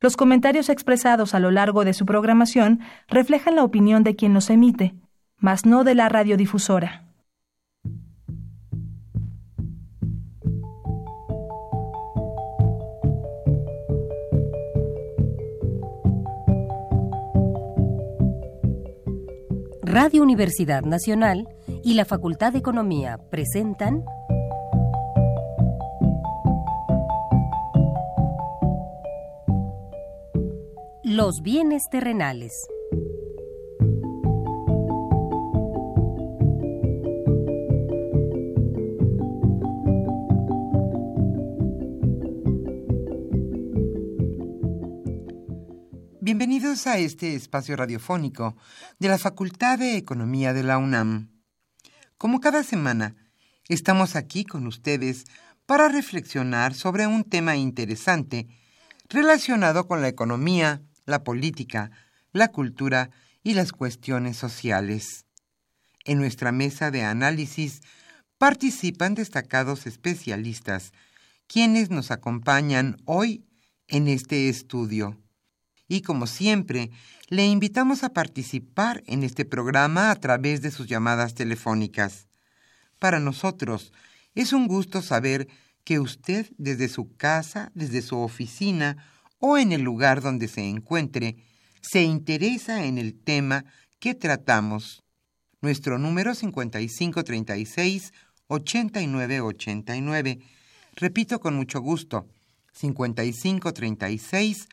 Los comentarios expresados a lo largo de su programación reflejan la opinión de quien los emite, mas no de la radiodifusora. Radio Universidad Nacional y la Facultad de Economía presentan Los bienes terrenales. Bienvenidos a este espacio radiofónico de la Facultad de Economía de la UNAM. Como cada semana, estamos aquí con ustedes para reflexionar sobre un tema interesante relacionado con la economía, la política, la cultura y las cuestiones sociales. En nuestra mesa de análisis participan destacados especialistas, quienes nos acompañan hoy en este estudio. Y como siempre, le invitamos a participar en este programa a través de sus llamadas telefónicas. Para nosotros es un gusto saber que usted desde su casa, desde su oficina o en el lugar donde se encuentre, se interesa en el tema que tratamos. Nuestro número 5536 8989. Repito con mucho gusto, 5536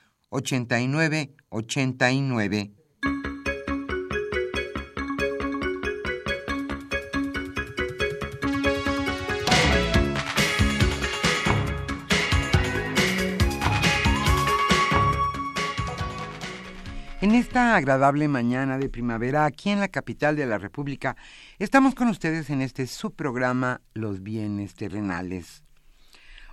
En esta agradable mañana de primavera, aquí en la capital de la República, estamos con ustedes en este subprograma Los bienes terrenales.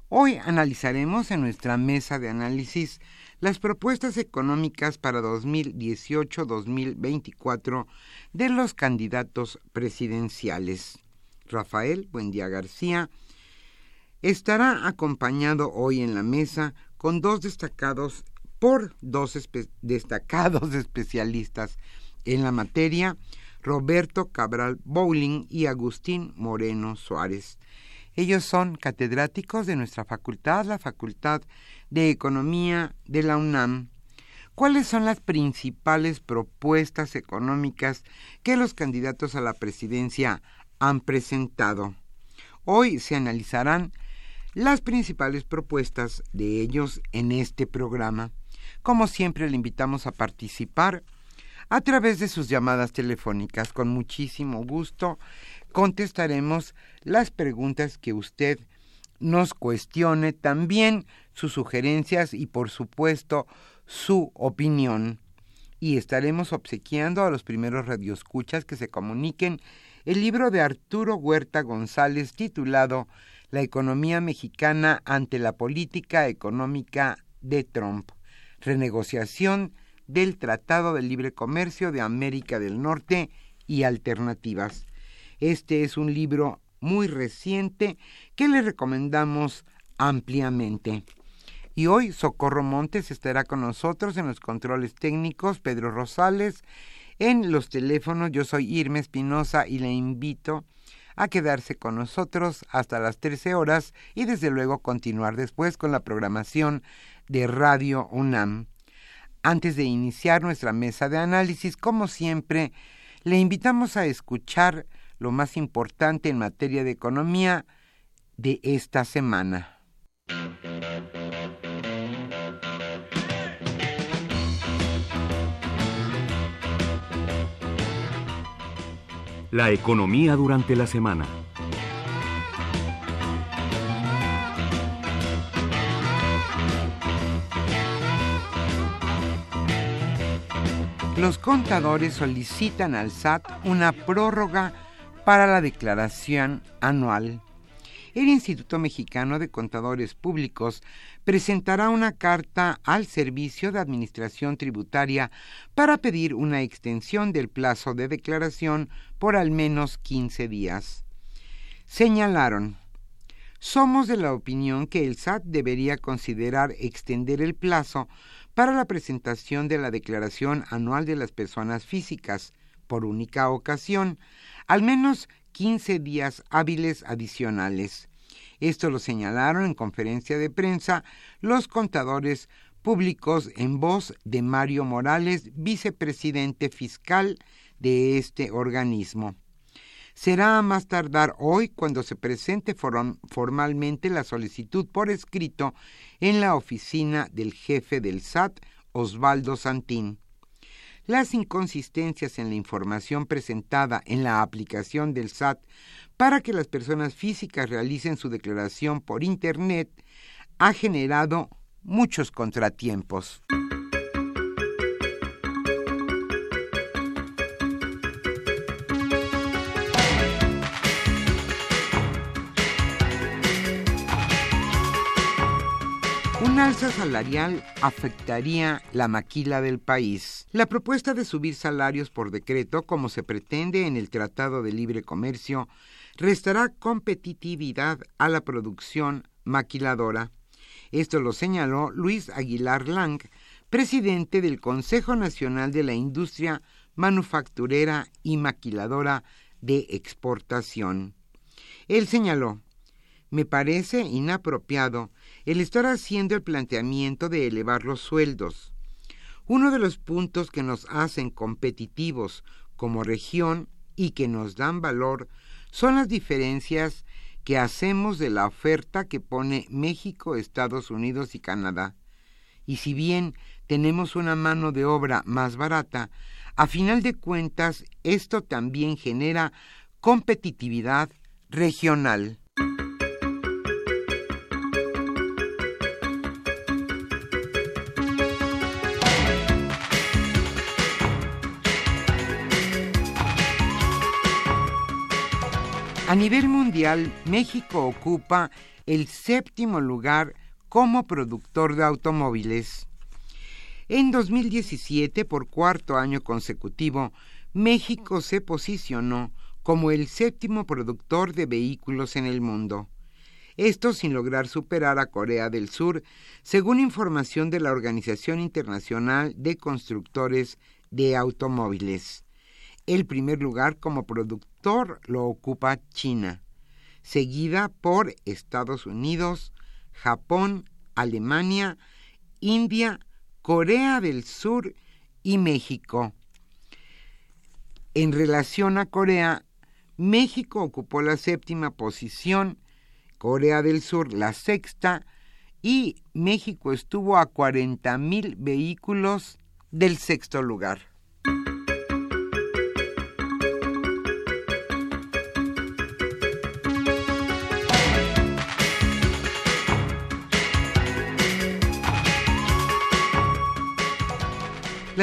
Hoy analizaremos en nuestra mesa de análisis las propuestas económicas para 2018-2024 de los candidatos presidenciales. Rafael Buendía García estará acompañado hoy en la mesa con dos destacados por dos destacados especialistas en la materia, Roberto Cabral Bowling y Agustín Moreno Suárez. Ellos son catedráticos de nuestra facultad, la Facultad de Economía de la UNAM. ¿Cuáles son las principales propuestas económicas que los candidatos a la presidencia han presentado? Hoy se analizarán las principales propuestas de ellos en este programa. Como siempre, le invitamos a participar a través de sus llamadas telefónicas. Con muchísimo gusto contestaremos las preguntas que usted nos cuestione, también sus sugerencias y, por supuesto, su opinión. Y estaremos obsequiando a los primeros radioescuchas que se comuniquen el libro de Arturo Huerta González titulado La economía mexicana ante la política económica de Trump renegociación del Tratado de Libre Comercio de América del Norte y alternativas. Este es un libro muy reciente que le recomendamos ampliamente. Y hoy Socorro Montes estará con nosotros en los controles técnicos, Pedro Rosales, en los teléfonos. Yo soy Irma Espinosa y le invito a quedarse con nosotros hasta las 13 horas y desde luego continuar después con la programación de Radio UNAM. Antes de iniciar nuestra mesa de análisis, como siempre, le invitamos a escuchar lo más importante en materia de economía de esta semana. La economía durante la semana. Los contadores solicitan al SAT una prórroga para la declaración anual. El Instituto Mexicano de Contadores Públicos presentará una carta al Servicio de Administración Tributaria para pedir una extensión del plazo de declaración por al menos 15 días. Señalaron, somos de la opinión que el SAT debería considerar extender el plazo para la presentación de la Declaración Anual de las Personas Físicas, por única ocasión, al menos 15 días hábiles adicionales. Esto lo señalaron en conferencia de prensa los contadores públicos en voz de Mario Morales, vicepresidente fiscal de este organismo. Será a más tardar hoy cuando se presente formalmente la solicitud por escrito en la oficina del jefe del SAT, Osvaldo Santín. Las inconsistencias en la información presentada en la aplicación del SAT para que las personas físicas realicen su declaración por Internet ha generado muchos contratiempos. Salarial afectaría la maquila del país. La propuesta de subir salarios por decreto, como se pretende en el Tratado de Libre Comercio, restará competitividad a la producción maquiladora. Esto lo señaló Luis Aguilar Lang, presidente del Consejo Nacional de la Industria Manufacturera y Maquiladora de Exportación. Él señaló, me parece inapropiado el estar haciendo el planteamiento de elevar los sueldos. Uno de los puntos que nos hacen competitivos como región y que nos dan valor son las diferencias que hacemos de la oferta que pone México, Estados Unidos y Canadá. Y si bien tenemos una mano de obra más barata, a final de cuentas esto también genera competitividad regional. A nivel mundial, México ocupa el séptimo lugar como productor de automóviles. En 2017, por cuarto año consecutivo, México se posicionó como el séptimo productor de vehículos en el mundo. Esto sin lograr superar a Corea del Sur, según información de la Organización Internacional de Constructores de Automóviles. El primer lugar como productor lo ocupa China, seguida por Estados Unidos, Japón, Alemania, India, Corea del Sur y México. En relación a Corea, México ocupó la séptima posición, Corea del Sur la sexta y México estuvo a 40 mil vehículos del sexto lugar.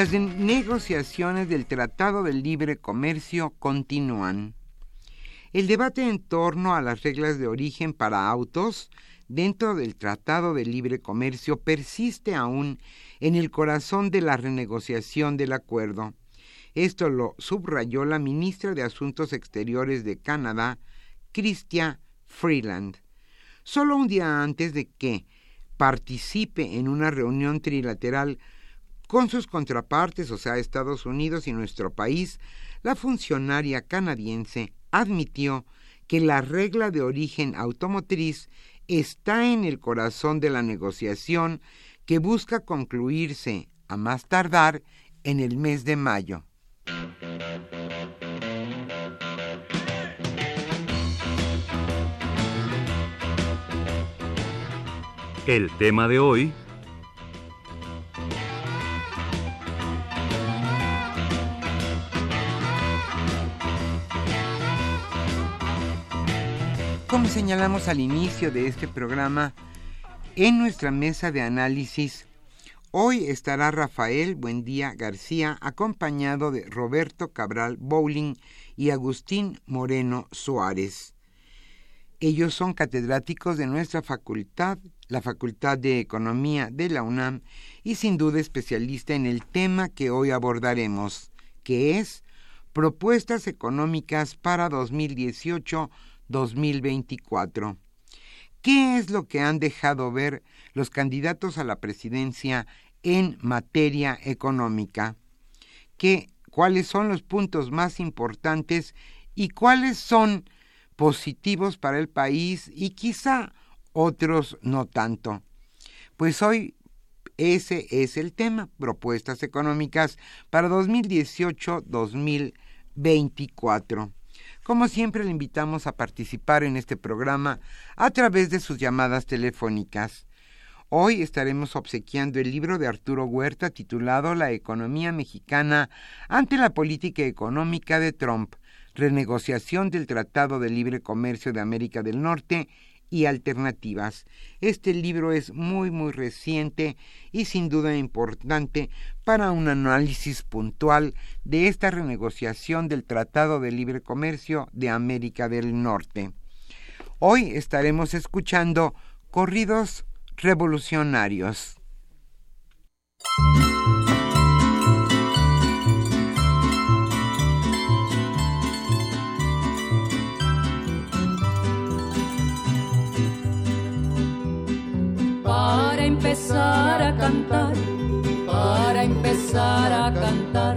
Las negociaciones del Tratado de Libre Comercio continúan. El debate en torno a las reglas de origen para autos dentro del Tratado de Libre Comercio persiste aún en el corazón de la renegociación del acuerdo. Esto lo subrayó la ministra de Asuntos Exteriores de Canadá, Chrystia Freeland. Solo un día antes de que participe en una reunión trilateral con sus contrapartes, o sea, Estados Unidos y nuestro país, la funcionaria canadiense admitió que la regla de origen automotriz está en el corazón de la negociación que busca concluirse a más tardar en el mes de mayo. El tema de hoy señalamos al inicio de este programa, en nuestra mesa de análisis, hoy estará Rafael Buendía García acompañado de Roberto Cabral Bowling y Agustín Moreno Suárez. Ellos son catedráticos de nuestra facultad, la Facultad de Economía de la UNAM, y sin duda especialista en el tema que hoy abordaremos, que es Propuestas Económicas para 2018 2024. ¿Qué es lo que han dejado ver los candidatos a la presidencia en materia económica. ¿Qué, ¿Cuáles son los puntos más importantes y cuáles son positivos para el país y quizá otros no tanto? Pues hoy ese es el tema, propuestas económicas para 2018-2024. Como siempre, le invitamos a participar en este programa a través de sus llamadas telefónicas. Hoy estaremos obsequiando el libro de Arturo Huerta titulado La economía mexicana ante la política económica de Trump, renegociación del Tratado de Libre Comercio de América del Norte y alternativas. Este libro es muy muy reciente y sin duda importante para un análisis puntual de esta renegociación del Tratado de Libre Comercio de América del Norte. Hoy estaremos escuchando corridos revolucionarios. Empezar a cantar, para empezar a cantar,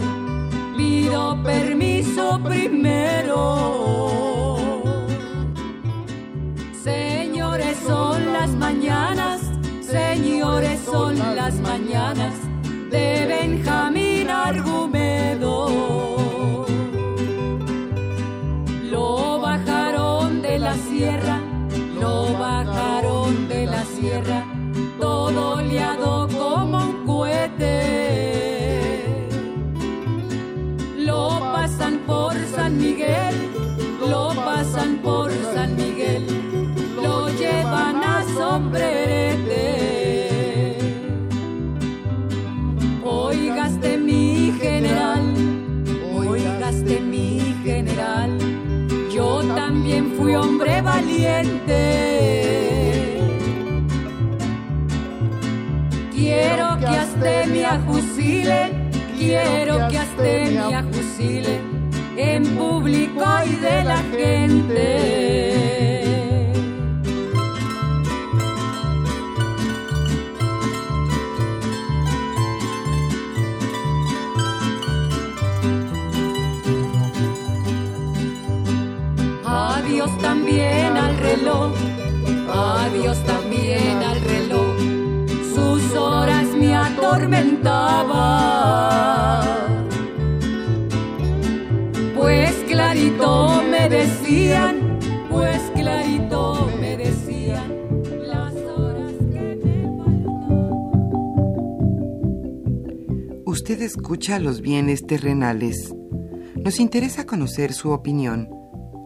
pido permiso primero. Señores, son las mañanas, señores, son las mañanas de Benjamín Argumedo. Valiente. Quiero que hasta me ajusile, quiero que hasta me ajusile en público y de la gente. Adiós también al reloj horas me atormentaba. Pues clarito me decían, pues clarito me decían las horas que me Usted escucha los bienes terrenales. Nos interesa conocer su opinión.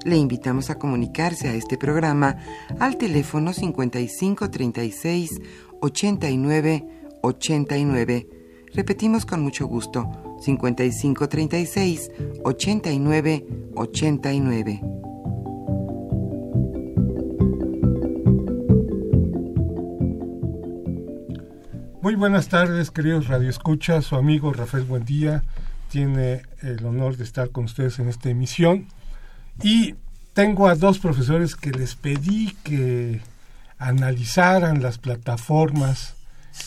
Le invitamos a comunicarse a este programa al teléfono 5536 89 89. Repetimos con mucho gusto, 55 36 89 89. Muy buenas tardes, queridos radioescuchas. Su amigo Rafael Buendía tiene el honor de estar con ustedes en esta emisión. Y tengo a dos profesores que les pedí que analizaran las plataformas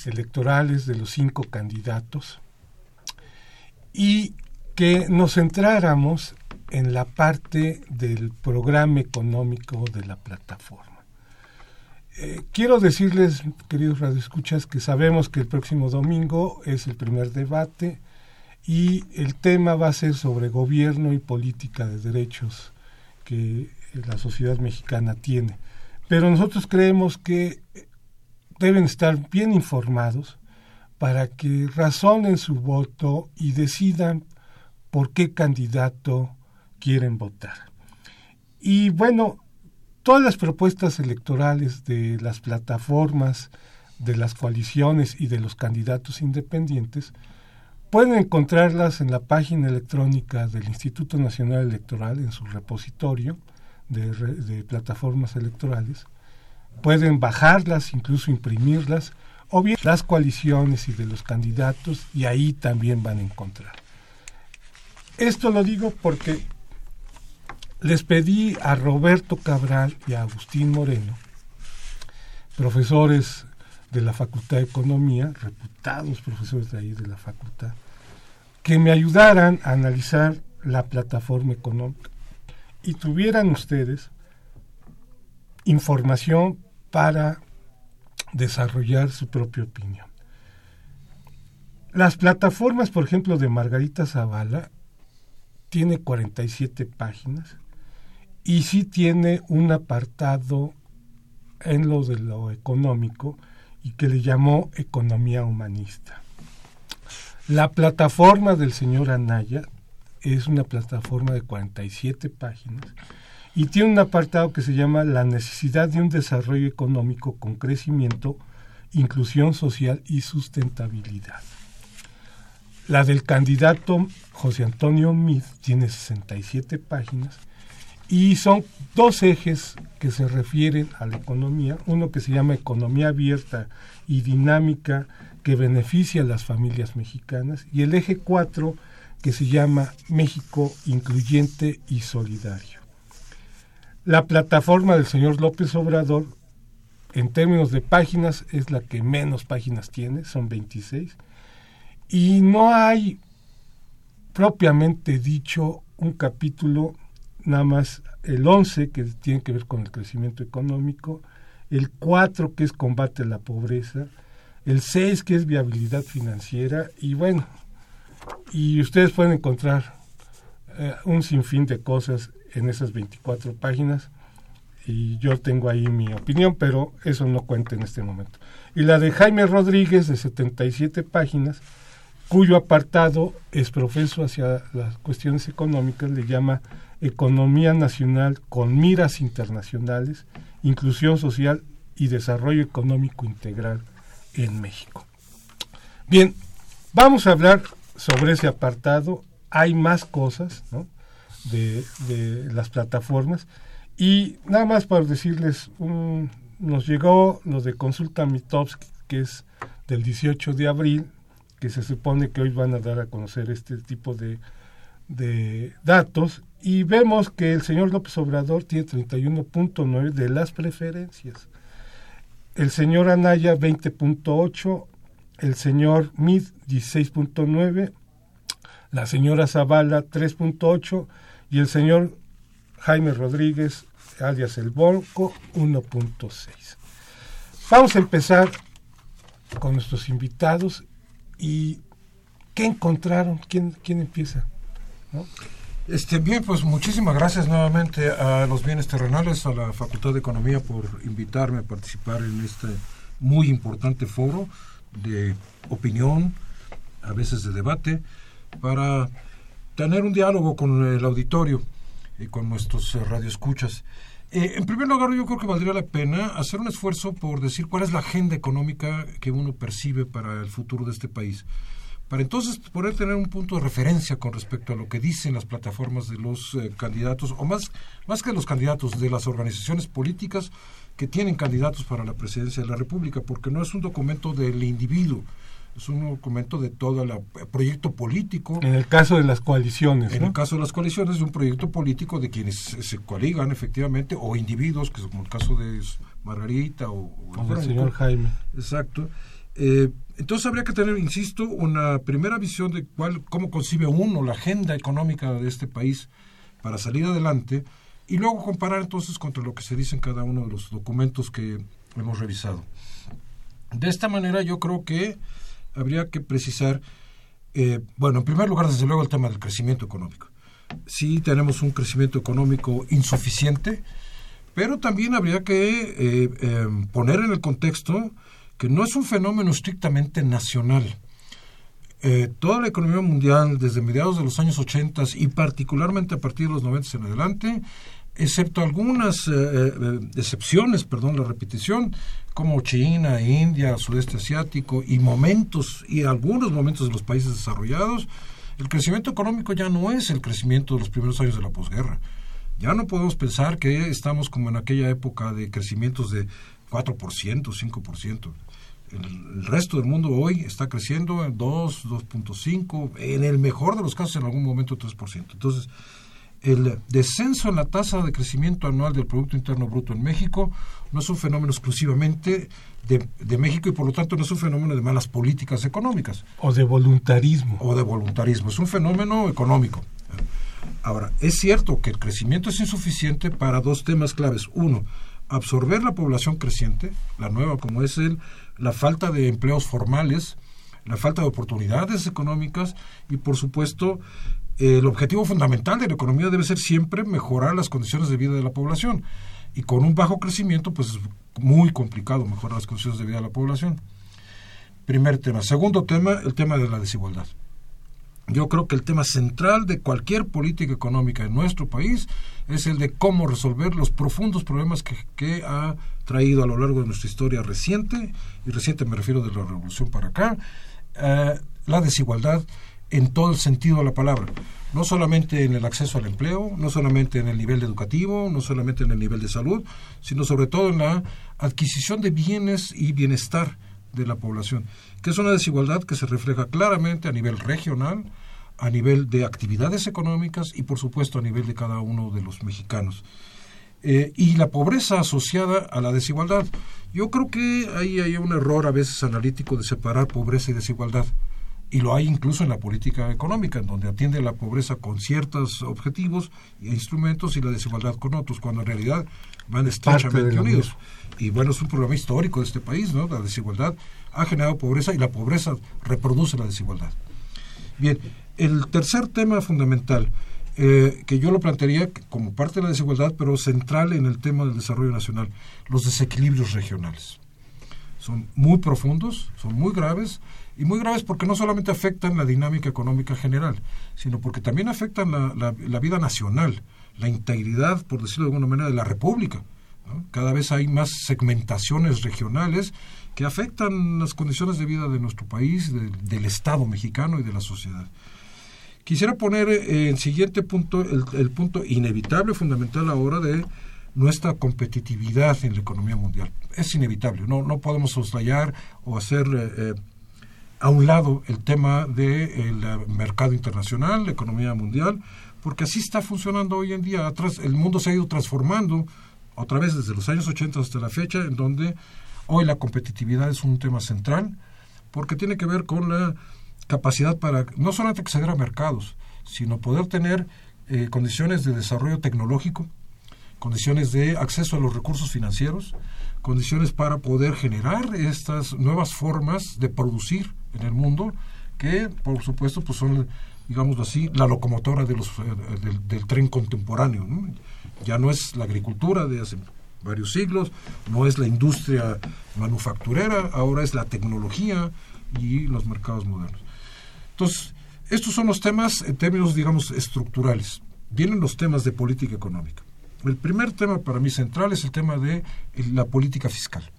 electorales de los cinco candidatos y que nos centráramos en la parte del programa económico de la plataforma. Eh, quiero decirles, queridos radioescuchas, que sabemos que el próximo domingo es el primer debate y el tema va a ser sobre gobierno y política de derechos que la sociedad mexicana tiene. Pero nosotros creemos que deben estar bien informados para que razonen su voto y decidan por qué candidato quieren votar. Y bueno, todas las propuestas electorales de las plataformas, de las coaliciones y de los candidatos independientes pueden encontrarlas en la página electrónica del Instituto Nacional Electoral, en su repositorio, de, plataformas electorales, pueden bajarlas, incluso imprimirlas, o bien las coaliciones y de los candidatos, y ahí también van a encontrar. Esto lo digo porque les pedí a Roberto Cabral y a Agustín Moreno, profesores de la Facultad de Economía, reputados profesores de ahí de la facultad, que me ayudaran a analizar la plataforma económica y tuvieran ustedes información para desarrollar su propia opinión. Las plataformas, por ejemplo, de Margarita Zavala, tiene 47 páginas y sí tiene un apartado en lo de lo económico y que le llamó economía humanista. La plataforma del señor Anaya es una plataforma de 47 páginas y tiene un apartado que se llama la necesidad de un desarrollo económico con crecimiento, inclusión social y sustentabilidad. La del candidato José Antonio Mid tiene 67 páginas y son dos ejes que se refieren a la economía, uno que se llama economía abierta y dinámica que beneficia a las familias mexicanas. Y el eje 4 que se llama México incluyente y solidario. La plataforma del señor López Obrador, en términos de páginas, es la que menos páginas tiene, son 26, y no hay propiamente dicho un capítulo, nada más el 11 que tiene que ver con el crecimiento económico, el 4 que es combate a la pobreza, el 6 que es viabilidad financiera y bueno, y ustedes pueden encontrar eh, un sinfín de cosas en esas 24 páginas y yo tengo ahí mi opinión, pero eso no cuenta en este momento. Y la de Jaime Rodríguez de 77 páginas, cuyo apartado es profeso hacia las cuestiones económicas, le llama Economía Nacional con miras internacionales, inclusión social y desarrollo económico integral en México. Bien, vamos a hablar sobre ese apartado. Hay más cosas, de, las plataformas. Y nada más para decirles, nos llegó lo de Consulta Mitovsky, que es del 18 de abril, que se supone que hoy van a dar a conocer este tipo de, de datos, y vemos que el señor López Obrador tiene 31.9 de las preferencias, el señor Anaya 20.8, el señor Mid 16.9, la señora Zavala 3.8 y el señor Jaime Rodríguez, alias El Bolco, 1.6. Vamos a empezar con nuestros invitados y ¿qué encontraron? ¿Quién, quién empieza? Este, bien, pues muchísimas gracias nuevamente a los bienes terrenales, a la Facultad de Economía por invitarme a participar en este muy importante foro de opinión, a veces de debate, para tener un diálogo con el auditorio y con nuestros eh, radioescuchas. Eh, en primer lugar, yo creo que valdría la pena hacer un esfuerzo por decir cuál es la agenda económica que uno percibe para el futuro de este país. Para entonces poder tener un punto de referencia con respecto a lo que dicen las plataformas de los eh, candidatos, o más, más que los candidatos, de las organizaciones políticas que tienen candidatos para la presidencia de la República, porque no es un documento del individuo, es un documento de todo el proyecto político. En el caso de las coaliciones. En el caso de las coaliciones es un proyecto político de quienes se coaligan efectivamente, o individuos, que es como el caso de Margarita o, el señor Jaime. Exacto. Eh, entonces habría que tener, insisto, una primera visión de cuál, cómo concibe uno la agenda económica de este país para salir adelante y luego comparar entonces contra lo que se dice en cada uno de los documentos que hemos revisado. De esta manera yo creo que habría que precisar, eh, bueno, en primer lugar, desde luego, el tema del crecimiento económico. Sí tenemos un crecimiento económico insuficiente, pero también habría que eh, em, poner en el contexto que no es un fenómeno estrictamente nacional. Eh, toda la economía mundial, desde mediados de los años 80 y particularmente a partir de los 90 en adelante, excepto algunas eh, eh, excepciones, perdón la repetición, como China, India, sudeste asiático y momentos y algunos momentos de los países desarrollados, el crecimiento económico ya no es el crecimiento de los primeros años de la posguerra. Ya no podemos pensar que estamos como en aquella época de crecimientos de 4%, 5%. El, resto del mundo hoy está creciendo en 2, 2.5, en el mejor de los casos en algún momento 3%. Entonces, el descenso en la tasa de crecimiento anual del Producto Interno Bruto en México no es un fenómeno exclusivamente de, de, México y por lo tanto no es un fenómeno de malas políticas económicas. O de voluntarismo. O de voluntarismo, es un fenómeno económico. Ahora, es cierto que el crecimiento es insuficiente para dos temas claves. Uno, absorber la población creciente, la nueva como es el, la falta de empleos formales, la falta de oportunidades económicas y por supuesto el objetivo fundamental de la economía debe ser siempre mejorar las condiciones de vida de la población. Y con un bajo crecimiento, pues es muy complicado mejorar las condiciones de vida de la población. Primer tema. Segundo tema, el tema de la desigualdad. Yo creo que el tema central de cualquier política económica en nuestro país es el de cómo resolver los profundos problemas que, ha traído a lo largo de nuestra historia reciente, y reciente me refiero de la revolución para acá, eh, la desigualdad en todo el sentido de la palabra. No solamente en el acceso al empleo, no solamente en el nivel educativo, no solamente en el nivel de salud, sino sobre todo en la adquisición de bienes y bienestar de la población, que es una desigualdad que se refleja claramente a nivel regional, a nivel de actividades económicas y por supuesto a nivel de cada uno de los mexicanos. Eh, y la pobreza asociada a la desigualdad. Yo creo que ahí hay un error a veces analítico de separar pobreza y desigualdad y lo hay incluso en la política económica, en donde atiende la pobreza con ciertos objetivos e instrumentos y la desigualdad con otros, cuando en realidad van estrechamente unidos. Y bueno, es un problema histórico de este país, ¿no? La desigualdad ha generado pobreza y la pobreza reproduce la desigualdad. Bien, el tercer tema fundamental, eh, que yo lo plantearía como parte de la desigualdad, pero central en el tema del desarrollo nacional, los desequilibrios regionales. Son muy profundos, son muy graves, y muy graves porque no solamente afectan la dinámica económica general, sino porque también afectan la, la, vida nacional, la integridad, por decirlo de alguna manera, de la República. Cada vez hay más segmentaciones regionales que afectan las condiciones de vida de nuestro país, del Estado mexicano y de la sociedad. Quisiera poner eh, en siguiente punto el, el, punto inevitable, fundamental ahora de nuestra competitividad en la economía mundial. Es inevitable, no, no podemos soslayar o hacer eh, eh a un lado el tema del eh, mercado internacional, la economía mundial, porque así está funcionando hoy en día. El mundo se ha ido transformando otra vez desde los años 80 hasta la fecha, en donde hoy la competitividad es un tema central, porque tiene que ver con la capacidad para no solamente acceder a mercados, sino poder tener condiciones de desarrollo tecnológico, condiciones de acceso a los recursos financieros, condiciones para poder generar estas nuevas formas de producir en el mundo que por supuesto pues son digámoslo así la locomotora eh, del, tren contemporáneo ya no es la agricultura de hace varios siglos no es la industria manufacturera ahora es la tecnología y los mercados modernos. Entonces estos son los temas en términos digamos estructurales. Vienen los temas de política económica el primer tema para mí central es el tema de la política fiscal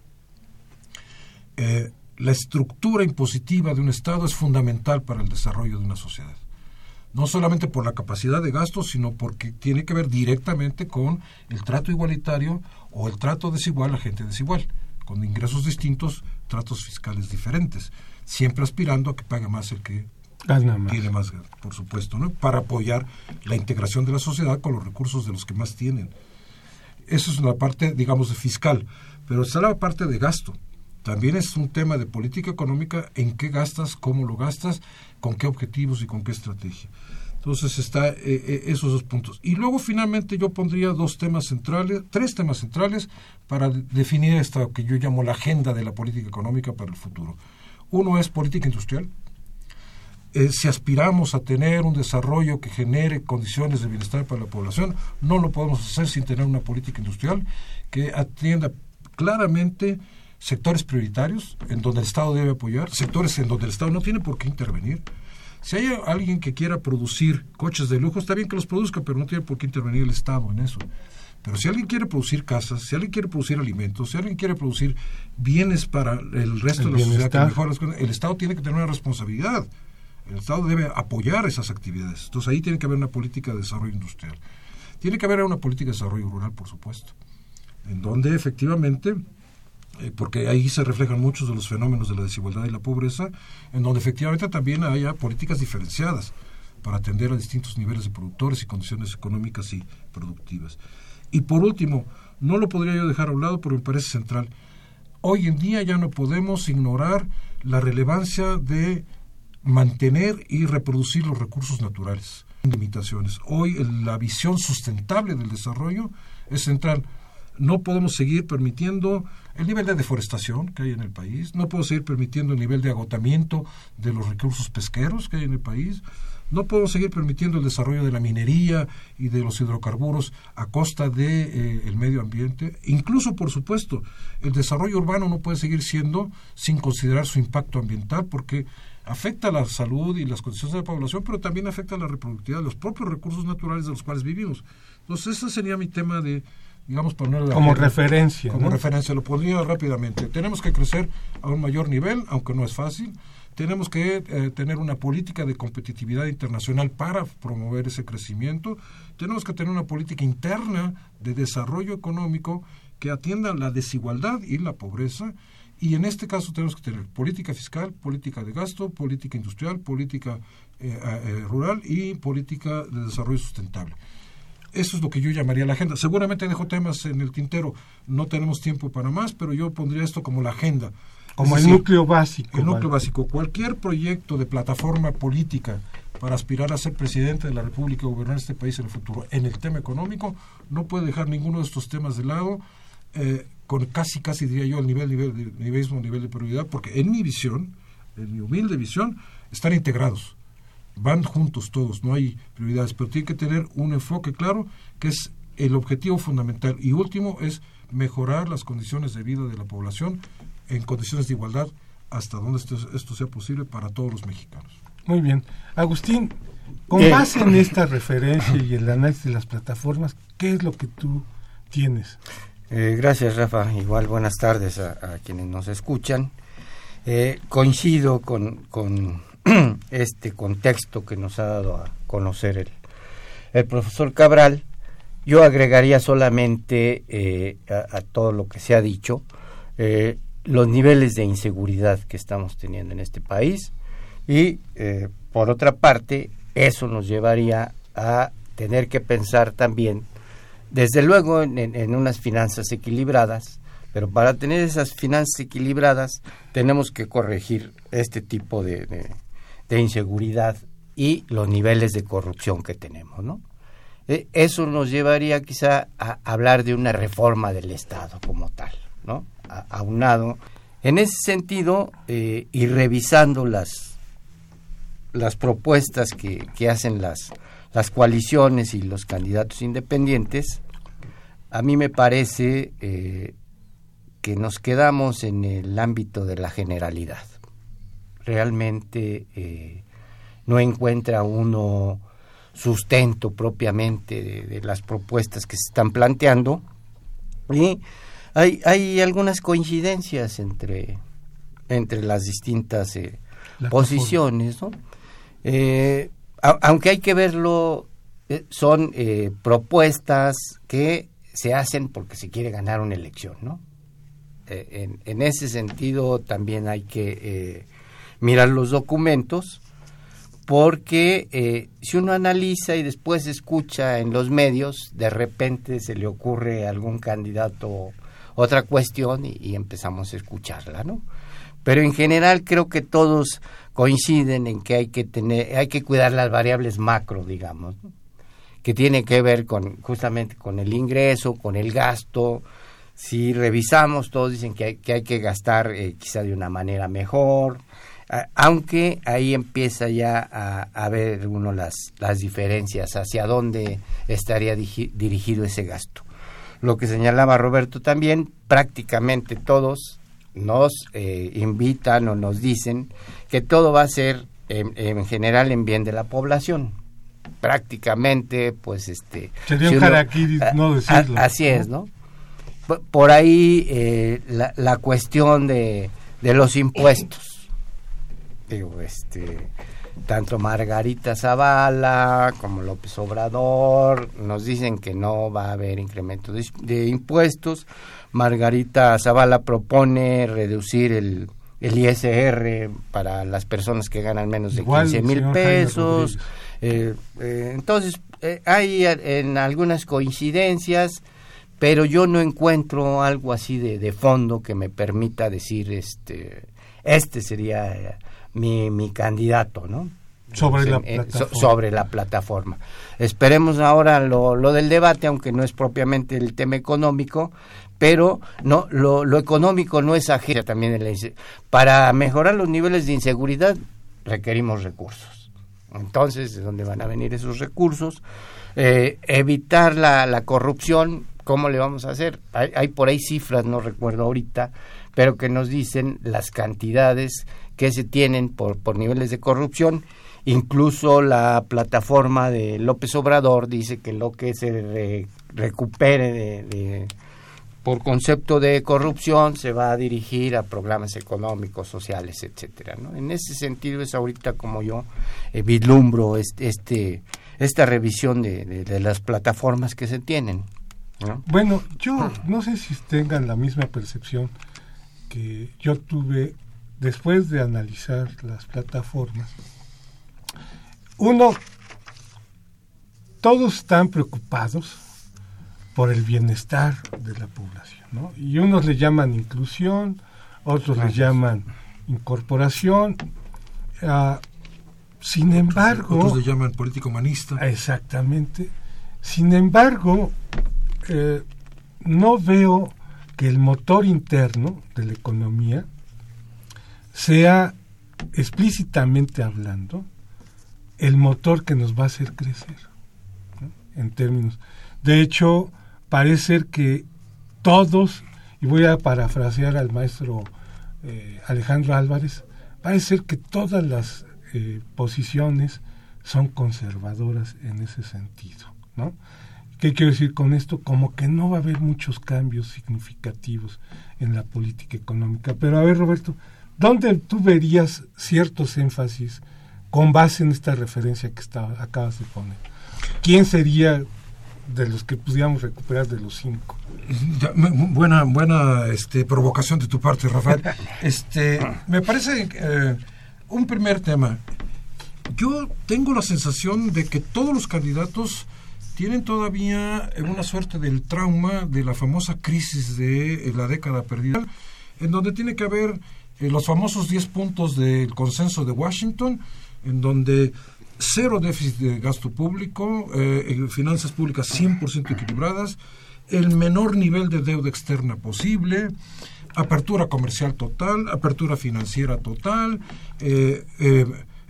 eh, la estructura impositiva de un Estado es fundamental para el desarrollo de una sociedad. No solamente por la capacidad de gasto, sino porque tiene que ver directamente con el trato igualitario o el trato desigual a gente desigual, con ingresos distintos, tratos fiscales diferentes, siempre aspirando a que pague más el que tiene más, por supuesto, ¿no? para apoyar la integración de la sociedad con los recursos de los que más tienen. Eso es una parte, digamos, de fiscal, pero está la parte de gasto también es un tema de política económica, en qué gastas, cómo lo gastas, con qué objetivos y con qué estrategia. Entonces está eh, eh, esos dos puntos. Y luego finalmente yo pondría dos temas centrales, tres temas centrales para definir esta que yo llamo la agenda de la política económica para el futuro. Uno es política industrial. Eh, si aspiramos a tener un desarrollo que genere condiciones de bienestar para la población, no lo podemos hacer sin tener una política industrial que atienda claramente sectores prioritarios en donde el Estado debe apoyar, sectores en donde el Estado no tiene por qué intervenir. Si hay alguien que quiera producir coches de lujo, está bien que los produzca, pero no tiene por qué intervenir el Estado en eso. Pero si alguien quiere producir casas, si alguien quiere producir alimentos, si alguien quiere producir bienes para el resto de la sociedad que el Estado tiene que tener una responsabilidad. El Estado debe apoyar esas actividades. Entonces ahí tiene que haber una política de desarrollo industrial. Tiene que haber una política de desarrollo rural, por supuesto, en donde efectivamente eh, porque ahí se reflejan muchos de los fenómenos de la desigualdad y la pobreza, en donde efectivamente también haya políticas diferenciadas, para atender a distintos niveles de productores y condiciones económicas y productivas. Y por último, no lo podría yo dejar a un lado, pero me parece central. Hoy en día ya no podemos ignorar la relevancia de mantener y reproducir los recursos naturales. Limitaciones. Hoy la visión sustentable del desarrollo es central. No podemos seguir permitiendo el nivel de deforestación que hay en el país, no podemos seguir permitiendo el nivel de agotamiento de los recursos pesqueros que hay en el país, no podemos seguir permitiendo el desarrollo de la minería y de los hidrocarburos a costa del de, eh, medio ambiente. Incluso, por supuesto, el desarrollo urbano no puede seguir siendo sin considerar su impacto ambiental porque afecta a la salud y las condiciones de la población, pero también afecta a la reproductividad de los propios recursos naturales de los cuales vivimos. Entonces, ese sería mi tema de, digamos, ponerlo como referencia. Como referencia, lo pondría rápidamente. Tenemos que crecer a un mayor nivel, aunque no es fácil. Tenemos que eh, tener una política de competitividad internacional para promover ese crecimiento. Tenemos que tener una política interna de desarrollo económico que atienda la desigualdad y la pobreza. Y en este caso tenemos que tener política fiscal, política de gasto, política industrial, política eh, eh, rural y política de desarrollo sustentable. Eso es lo que yo llamaría la agenda. Seguramente dejo temas en el tintero, no tenemos tiempo para más, pero yo pondría esto como la agenda. Como el núcleo básico. El núcleo básico. Cualquier proyecto de plataforma política para aspirar a ser presidente de la República y gobernar este país en el futuro, en el tema económico, no puede dejar ninguno de estos temas de lado, eh, con casi, casi diría yo, el nivel, nivel, mismo nivel de prioridad, porque en mi visión, en mi humilde visión, están integrados. Van juntos todos, no hay prioridades, pero tiene que tener un enfoque claro que es el objetivo fundamental. Y último es mejorar las condiciones de vida de la población en condiciones de igualdad hasta donde esto, sea posible para todos los mexicanos. Muy bien. Agustín, con eh, base en esta referencia y el análisis de las plataformas, ¿qué es lo que tú tienes? Eh, gracias, Rafa. Igual buenas tardes a, quienes nos escuchan. Eh, coincido con, con este contexto que nos ha dado a conocer el, el profesor Cabral. Yo agregaría solamente a, a, todo lo que se ha dicho los niveles de inseguridad que estamos teniendo en este país y eh, por otra parte eso nos llevaría a tener que pensar también desde luego en, unas finanzas equilibradas pero para tener esas finanzas equilibradas tenemos que corregir este tipo de, de, inseguridad y los niveles de corrupción que tenemos no e, eso nos llevaría quizá a hablar de una reforma del Estado como tal no aunado. En ese sentido, eh, y revisando las, las propuestas que, hacen las, las coaliciones y los candidatos independientes, a mí me parece eh, que nos quedamos en el ámbito de la generalidad. Realmente eh, no encuentra uno sustento propiamente de, de, las propuestas que se están planteando y hay, hay algunas coincidencias entre, entre las distintas eh, posiciones, ¿no? Eh, aunque hay que verlo, eh, son propuestas que se hacen porque se quiere ganar una elección, ¿no? En, en, ese sentido también hay que mirar los documentos porque si uno analiza y después escucha en los medios, de repente se le ocurre algún candidato otra cuestión y, empezamos a escucharla, ¿no? Pero en general creo que todos coinciden en que hay que tener, hay que cuidar las variables macro, digamos, que tiene que ver con justamente con el ingreso, con el gasto. Si revisamos, todos dicen que hay que, gastar eh, quizá de una manera mejor, aunque ahí empieza ya a, a, ver uno las, las diferencias hacia dónde estaría dirigido ese gasto. Lo que señalaba Roberto también, prácticamente todos nos eh, invitan o nos dicen que todo va a ser en, general en bien de la población. Prácticamente, pues este... Sería un no decirlo. así es, ¿no? Por ahí eh, la, la, cuestión de, de los impuestos. Digo, este tanto Margarita Zavala como López Obrador nos dicen que no va a haber incremento de, impuestos. Margarita Zavala propone reducir el, el ISR para las personas que ganan menos de Igual, 15 mil pesos. Eh, eh, entonces, eh, hay en algunas coincidencias, pero yo no encuentro algo así de, de fondo que me permita decir, este, este sería mi, mi candidato, ¿no? Sobre la En- so- plataforma. sobre la plataforma. Esperemos ahora lo, lo del debate, aunque no es propiamente el tema económico, pero no lo, lo económico no es ajeno también para mejorar los niveles de inseguridad requerimos recursos. Entonces, ¿de dónde van a venir esos recursos? Eh, evitar la, la corrupción, ¿cómo le vamos a hacer? Hay, hay por ahí cifras, no recuerdo ahorita, pero que nos dicen las cantidades que se tienen por, por niveles de corrupción. Incluso la plataforma de López Obrador dice que lo que se re- recupere de- por concepto de corrupción se va a dirigir a programas económicos, sociales, etcétera. ¿no? En ese sentido es ahorita como yo eh, vislumbro este, esta revisión de, de- las plataformas que se tienen. ¿no? Bueno, yo no sé si tengan la misma percepción que yo tuve después de analizar las plataformas. Uno, todos están preocupados por el bienestar de la población, ¿no? Y unos le llaman inclusión, otros le llaman incorporación. ah, sin embargo, Otros le llaman político humanista. Exactamente. Sin embargo, eh, no veo que el motor interno de la economía sea explícitamente hablando el motor que nos va a hacer crecer en términos de hecho parece que todos y voy a parafrasear al maestro eh, Alejandro Álvarez parece que todas las eh, posiciones son conservadoras en ese sentido ¿no? ¿Qué quiero decir con esto? Como que no va a haber muchos cambios significativos en la política económica. Pero a ver, Roberto, ¿dónde tú verías ciertos énfasis con base en esta referencia que está, acabas de poner? ¿Quién sería de los que pudiéramos recuperar de los cinco? Buena buena este, provocación de tu parte, Rafael. Este, me parece eh, un primer tema. Yo tengo la sensación de que todos los candidatos tienen todavía eh, una suerte del trauma de la famosa crisis de eh, la década perdida, en donde tiene que haber eh, los famosos 10 puntos del consenso de Washington, en donde cero déficit de gasto público, eh, finanzas públicas 100% equilibradas, el menor nivel de deuda externa posible, apertura comercial total, apertura financiera total, eh,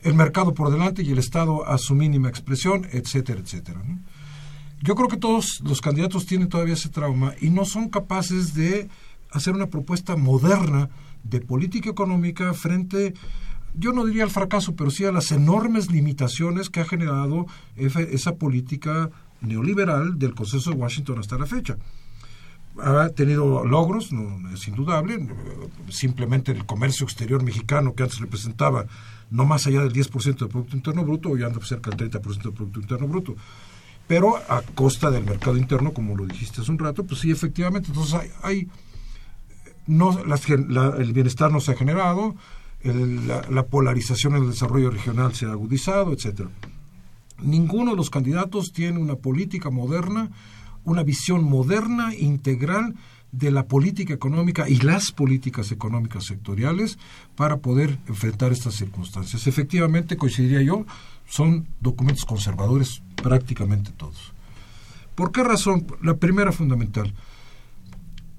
el mercado por delante y el Estado a su mínima expresión, etcétera, etcétera. Yo creo que todos los candidatos tienen todavía ese trauma y no son capaces de hacer una propuesta moderna de política económica frente, yo no diría al fracaso, pero sí a las enormes limitaciones que ha generado esa política neoliberal del consenso de Washington hasta la fecha. Ha tenido logros, no, es indudable, simplemente el comercio exterior mexicano que antes representaba no más allá del 10% del Producto Interno Bruto, hoy anda cerca del 30% del Producto Interno Bruto pero a costa del mercado interno, como lo dijiste hace un rato, pues sí, efectivamente, entonces hay no, las la- el bienestar no se ha generado, la, la polarización en el desarrollo regional se ha agudizado, etcétera. Ninguno de los candidatos tiene una política moderna, una visión moderna, integral de la política económica y las políticas económicas sectoriales para poder enfrentar estas circunstancias. Efectivamente, coincidiría yo, son documentos conservadores prácticamente todos. ¿Por qué razón? La primera fundamental.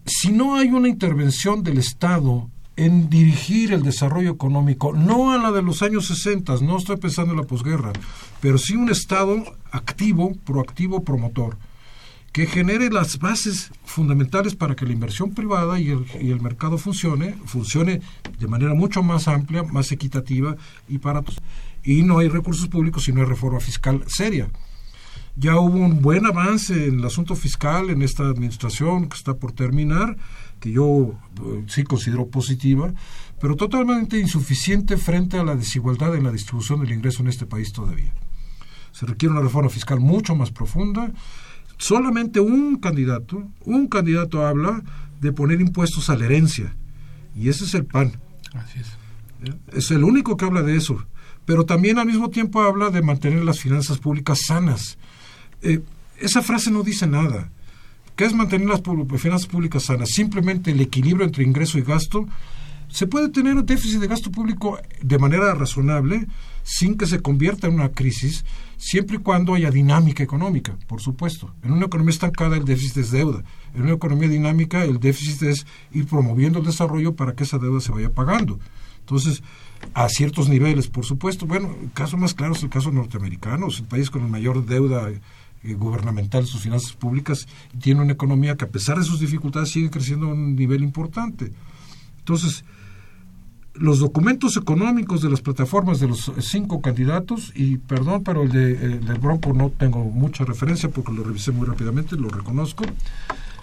Si no hay una intervención del Estado en dirigir el desarrollo económico, no a la de los años 60, no estoy pensando en la posguerra, pero sí un Estado activo, proactivo, promotor, que genere las bases fundamentales para que la inversión privada y el, y el mercado funcione, funcione de manera mucho más amplia, más equitativa y para. Y no hay recursos públicos si no hay reforma fiscal seria. Ya hubo un buen avance en el asunto fiscal en esta administración que está por terminar, que yo eh, sí considero positiva, pero totalmente insuficiente frente a la desigualdad en la distribución del ingreso en este país todavía. Se requiere una reforma fiscal mucho más profunda. Solamente un candidato, un candidato habla de poner impuestos a la herencia, y ese es el PAN. Así es. Es el único que habla de eso. Pero también al mismo tiempo habla de mantener las finanzas públicas sanas. Eh, esa frase no dice nada. ¿Qué es mantener las finanzas públicas sanas? Simplemente el equilibrio entre ingreso y gasto. Se puede tener un déficit de gasto público de manera razonable sin que se convierta en una crisis, siempre y cuando haya dinámica económica, por supuesto. En una economía estancada el déficit es deuda. En una economía dinámica el déficit es ir promoviendo el desarrollo para que esa deuda se vaya pagando. Entonces, a ciertos niveles, por supuesto. Bueno, el caso más claro es el caso norteamericano, es el país con la mayor deuda eh, sus finanzas públicas, tiene una economía que a pesar de sus dificultades sigue creciendo a un nivel importante. Entonces, los documentos económicos de las plataformas de los cinco candidatos, y perdón, pero el, de, el del Bronco no tengo mucha referencia porque lo revisé muy rápidamente, lo reconozco,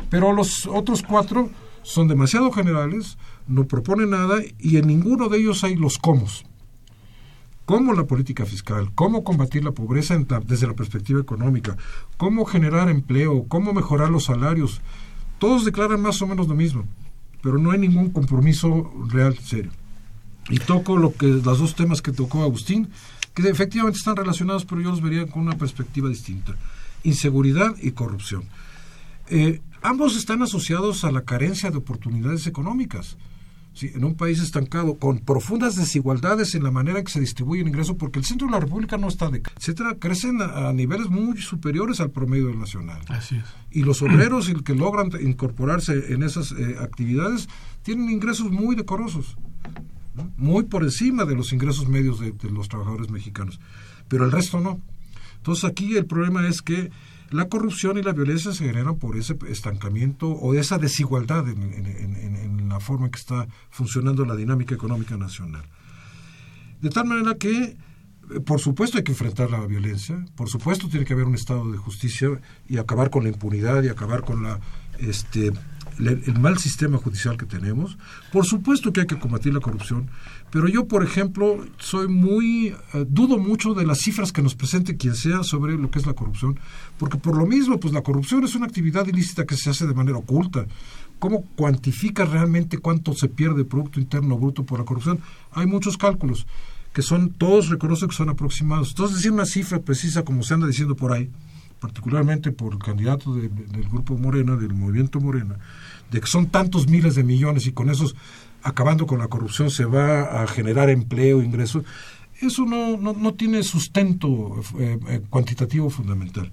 pero los otros cuatro son demasiado generales, no proponen nada y en ninguno de ellos hay los cómo cómo la política fiscal, cómo combatir la pobreza desde la perspectiva económica, cómo generar empleo, cómo mejorar los salarios. Todos declaran más o menos lo mismo, pero no hay ningún compromiso real serio. Y toco lo que los dos temas que tocó Agustín, que efectivamente están relacionados, pero yo los vería con una perspectiva distinta. Inseguridad y corrupción. Eh, ambos están asociados a la carencia de oportunidades económicas en un país estancado, con profundas desigualdades en la manera en que se distribuye el ingreso, porque el centro de la República no está de etcétera, crecen a, niveles muy superiores al promedio nacional. Así es. Y los obreros el que logran incorporarse en esas eh, actividades tienen ingresos muy decorosos, muy por encima de los ingresos medios de los trabajadores mexicanos. Pero el resto no. Entonces aquí el problema es que la corrupción y la violencia se generan por ese estancamiento o esa desigualdad en, la forma en que está funcionando la dinámica económica nacional. De tal manera que, eh, por supuesto, hay que enfrentar la violencia, por supuesto, tiene que haber un Estado de justicia y acabar con la impunidad y acabar con la este, el, mal sistema judicial que tenemos. Por supuesto que hay que combatir la corrupción, pero yo, por ejemplo, soy muy, eh, dudo mucho de las cifras que nos presente quien sea sobre lo que es la corrupción, porque por lo mismo, pues la corrupción es una actividad ilícita que se hace de manera oculta. ¿Cómo cuantifica realmente cuánto se pierde Producto Interno Bruto por la corrupción? Hay muchos cálculos que son, todos reconocen que son aproximados. Entonces, decir una cifra precisa, como se anda diciendo por ahí, particularmente por el candidato del grupo Morena, del movimiento Morena, de que son tantos miles de millones y con esos, acabando con la corrupción, se va a generar empleo, ingresos, eso no, no, no tiene sustento eh, eh, cuantitativo fundamental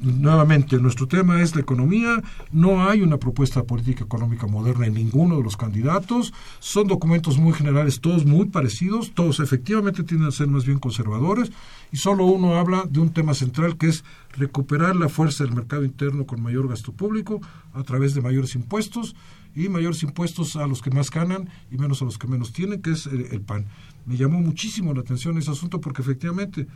nuevamente, nuestro tema es la economía, no hay una propuesta política económica moderna en ninguno de los candidatos, son documentos muy generales, todos muy parecidos, todos efectivamente tienen que ser más bien conservadores, y solo uno habla de un tema central que es recuperar la fuerza del mercado interno con mayor gasto público a través de mayores impuestos y mayores impuestos a los que más ganan y menos a los que menos tienen, que es el PAN me llamó muchísimo la atención ese asunto porque efectivamente...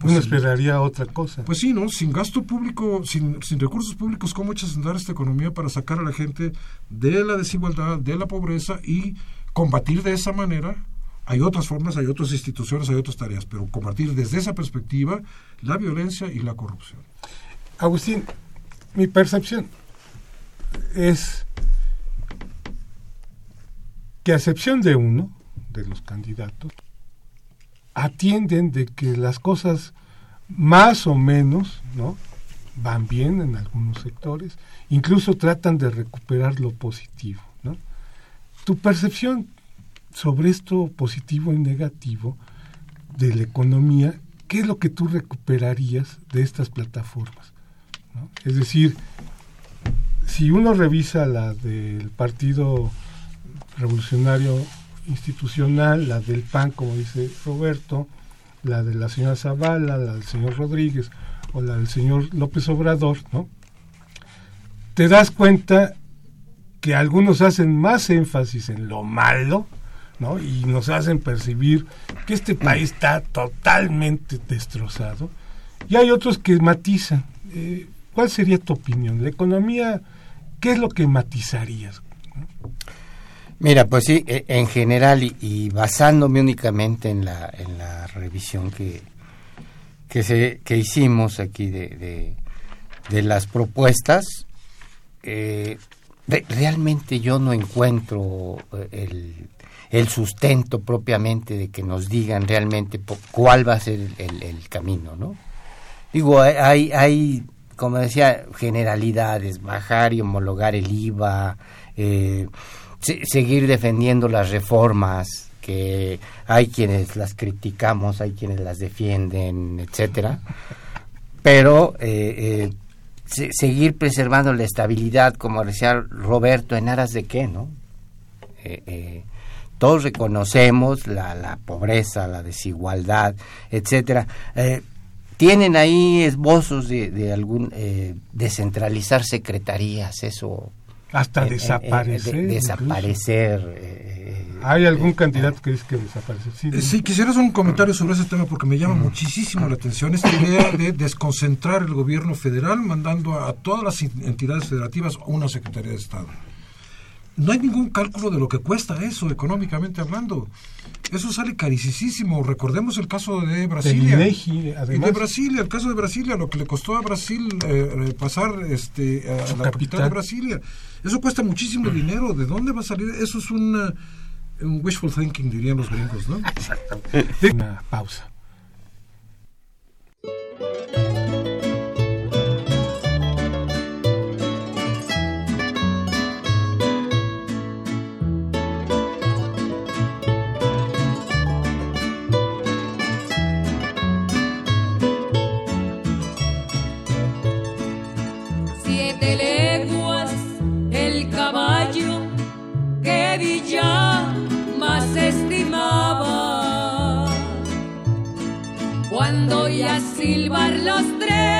Pues, Uno esperaría otra cosa. Pues sí, ¿no? Sin gasto público, sin, sin recursos públicos, ¿cómo echas a andar esta economía para sacar a la gente de la desigualdad, de la pobreza y combatir de esa manera? Hay otras formas, hay otras instituciones, hay otras tareas, pero combatir desde esa perspectiva la violencia y la corrupción. Agustín, mi percepción es que a excepción de uno, de los candidatos atienden de que las cosas más o menos no van bien en algunos sectores incluso tratan de recuperar lo positivo ¿no? tu percepción sobre esto positivo y negativo de la economía qué es lo que tú recuperarías de estas plataformas es decir si uno revisa la del partido revolucionario institucional, la del PAN, como dice Roberto, la de la señora Zavala, la del señor Rodríguez o la del señor López Obrador, ¿no? Te das cuenta que algunos hacen más énfasis en lo malo, ¿no? Y nos hacen percibir que este país está totalmente destrozado. Y hay otros que matizan. Eh, ¿Cuál sería tu opinión? La economía, ¿qué es lo que matizarías? Mira, pues sí, e, en general y, basándome únicamente en la, en la revisión que, que, se, que hicimos aquí de, de, las propuestas, eh, realmente yo no encuentro el, el, sustento propiamente de que nos digan realmente cuál va a ser el, el camino, ¿no? Digo, hay, hay, como decía, generalidades, bajar y homologar el IVA, eh, seguir defendiendo las reformas, que hay quienes las criticamos, hay quienes las defienden, etcétera, pero eh, eh, seguir preservando la estabilidad, como decía Roberto, en aras de qué, ¿no? todos reconocemos la, la, pobreza, la desigualdad, etcétera tienen ahí esbozos de, algún eh, descentralizar secretarías, eso. Hasta desaparecer. desaparecer. ¿Hay algún candidato que dice que desaparecer? Sí, sí, quisiera hacer un comentario sobre ese tema porque me llama muchísimo la atención esta idea de desconcentrar el gobierno federal mandando a todas las entidades federativas una Secretaría de Estado no hay ningún cálculo de lo que cuesta eso económicamente hablando. Eso sale carísimo. Recordemos el caso de Brasilia. De, de Brasilia, el caso de Brasilia, lo que le costó a Brasil eh, eh, pasar este, a la capital. de Brasilia. Eso cuesta muchísimo dinero. ¿De dónde va a salir? Eso es un, un wishful thinking, dirían los gringos, ¿no? Exactamente. Una pausa. Silbar los trenes.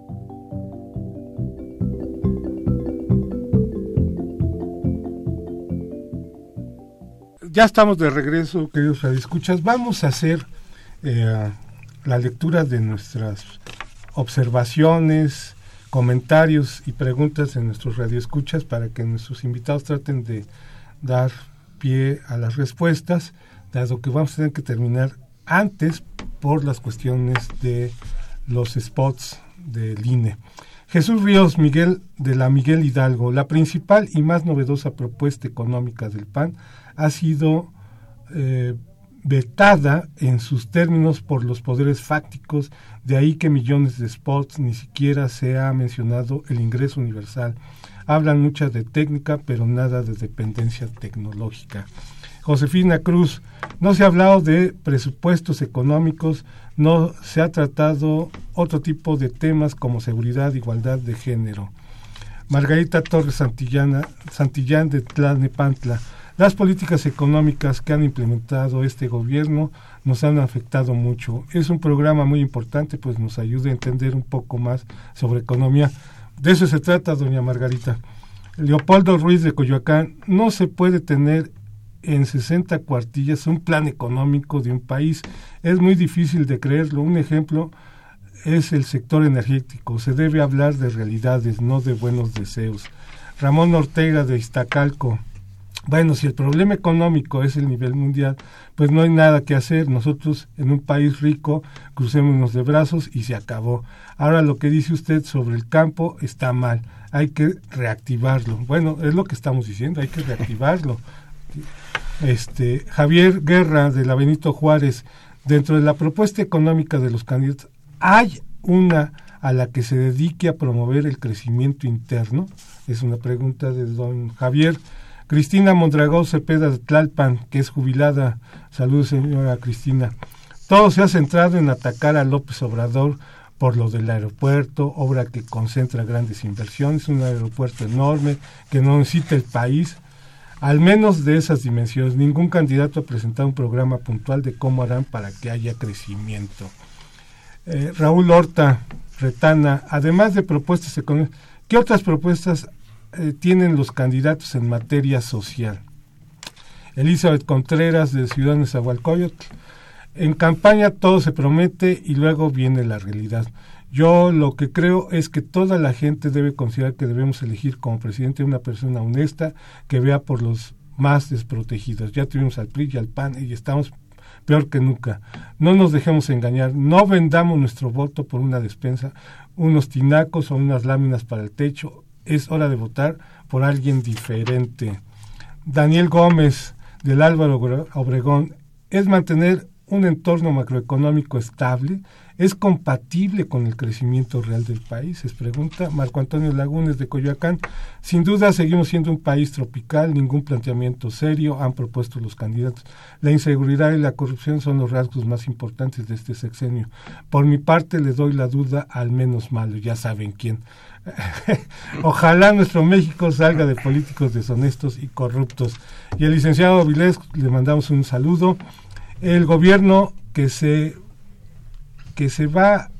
Ya estamos de regreso, queridos radioescuchas. Vamos a hacer eh, la lectura de nuestras observaciones, comentarios y preguntas en nuestros radioescuchas para que nuestros invitados traten de dar pie a las respuestas, dado que vamos a tener que terminar antes por las cuestiones de los spots del INE. Jesús Ríos Miguel de la Miguel Hidalgo, la principal y más novedosa propuesta económica del PAN ha sido eh, vetada en sus términos por los poderes fácticos, de ahí que millones de spots ni siquiera se ha mencionado el ingreso universal. Hablan mucho de técnica, pero nada de dependencia tecnológica. Josefina Cruz, no se ha hablado de presupuestos económicos, no se ha tratado otro tipo de temas como seguridad, igualdad de género. Margarita Torres Santillana, Santillán de Tlalnepantla, las políticas económicas que han implementado este gobierno nos han afectado mucho. Es un programa muy importante, pues nos ayuda a entender un poco más sobre economía. De eso se trata, doña Margarita. Leopoldo Ruiz de Coyoacán, no se puede tener en 60 cuartillas un plan económico de un país. Es muy difícil de creerlo. Un ejemplo es el sector energético. Se debe hablar de realidades, no de buenos deseos. Ramón Ortega de Iztacalco, bueno, si el problema económico es el nivel mundial, pues no hay nada que hacer. Nosotros en un país rico crucémonos de brazos y se acabó. Ahora lo que dice usted sobre el campo está mal. Hay que reactivarlo. Bueno, es lo que estamos diciendo, hay que reactivarlo. Este, Javier Guerra de la Benito Juárez, dentro de la propuesta económica de los candidatos, ¿hay una a la que se dedique a promover el crecimiento interno? Es una pregunta de don Javier. Cristina Mondragón Cepeda de Tlalpan, que es jubilada. Saludos, señora Cristina. Todo se ha centrado en atacar a López Obrador por lo del aeropuerto, obra que concentra grandes inversiones, un aeropuerto enorme que no necesita el país, al menos de esas dimensiones. Ningún candidato ha presentado un programa puntual de cómo harán para que haya crecimiento. Eh, Raúl Horta, Retana, además de propuestas económicas, ¿qué otras propuestas eh, tienen los candidatos en materia social. Elizabeth Contreras de Ciudad Nezahualcóyotl. En campaña todo se promete y luego viene la realidad. Yo lo que creo es que toda la gente debe considerar que debemos elegir como presidente una persona honesta que vea por los más desprotegidos. Ya tuvimos al PRI y al PAN y estamos peor que nunca. No nos dejemos engañar, no vendamos nuestro voto por una despensa, unos tinacos o unas láminas para el techo es hora de votar por alguien diferente. Daniel Gómez del Álvaro Obregón es mantener un entorno macroeconómico estable, es compatible con el crecimiento real del país, es pregunta Marco Antonio Lagunes de Coyoacán. Sin duda seguimos siendo un país tropical, ningún planteamiento serio han propuesto los candidatos. La inseguridad y la corrupción son los rasgos más importantes de este sexenio. Por mi parte le doy la duda al menos malo, ya saben quién. Ojalá nuestro México salga de políticos deshonestos y corruptos. Y el licenciado Avilés, le mandamos un saludo. El gobierno que se que se va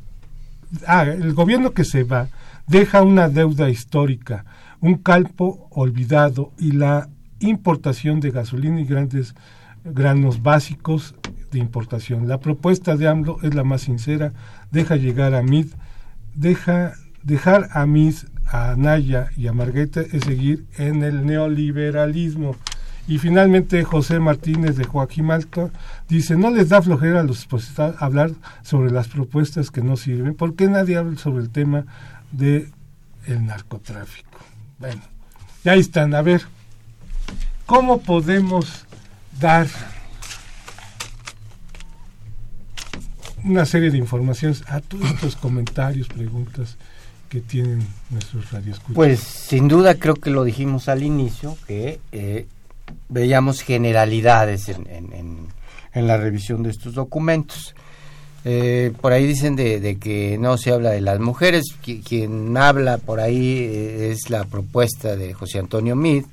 ah, el gobierno que se va deja una deuda histórica, un calpo olvidado y la importación de gasolina y grandes granos básicos de importación. La propuesta de AMLO es la más sincera, deja llegar a MID, deja Dejar a Miss, a Naya y a Marguerita es seguir en el neoliberalismo. Y finalmente José Martínez de Joaquín Alto dice, no les da flojera a los hablar sobre las propuestas que no sirven. ¿Por qué nadie habla sobre el tema de el narcotráfico? Bueno, ya están. A ver, ¿cómo podemos dar una serie de informaciones a todos estos comentarios, preguntas que tienen nuestros radioescuchas? Pues sin duda creo que lo dijimos al inicio, que eh, veíamos generalidades en, la revisión de estos documentos. Eh, por ahí dicen de, que no se habla de las mujeres, quien habla por ahí eh, es la propuesta de José Antonio Mid.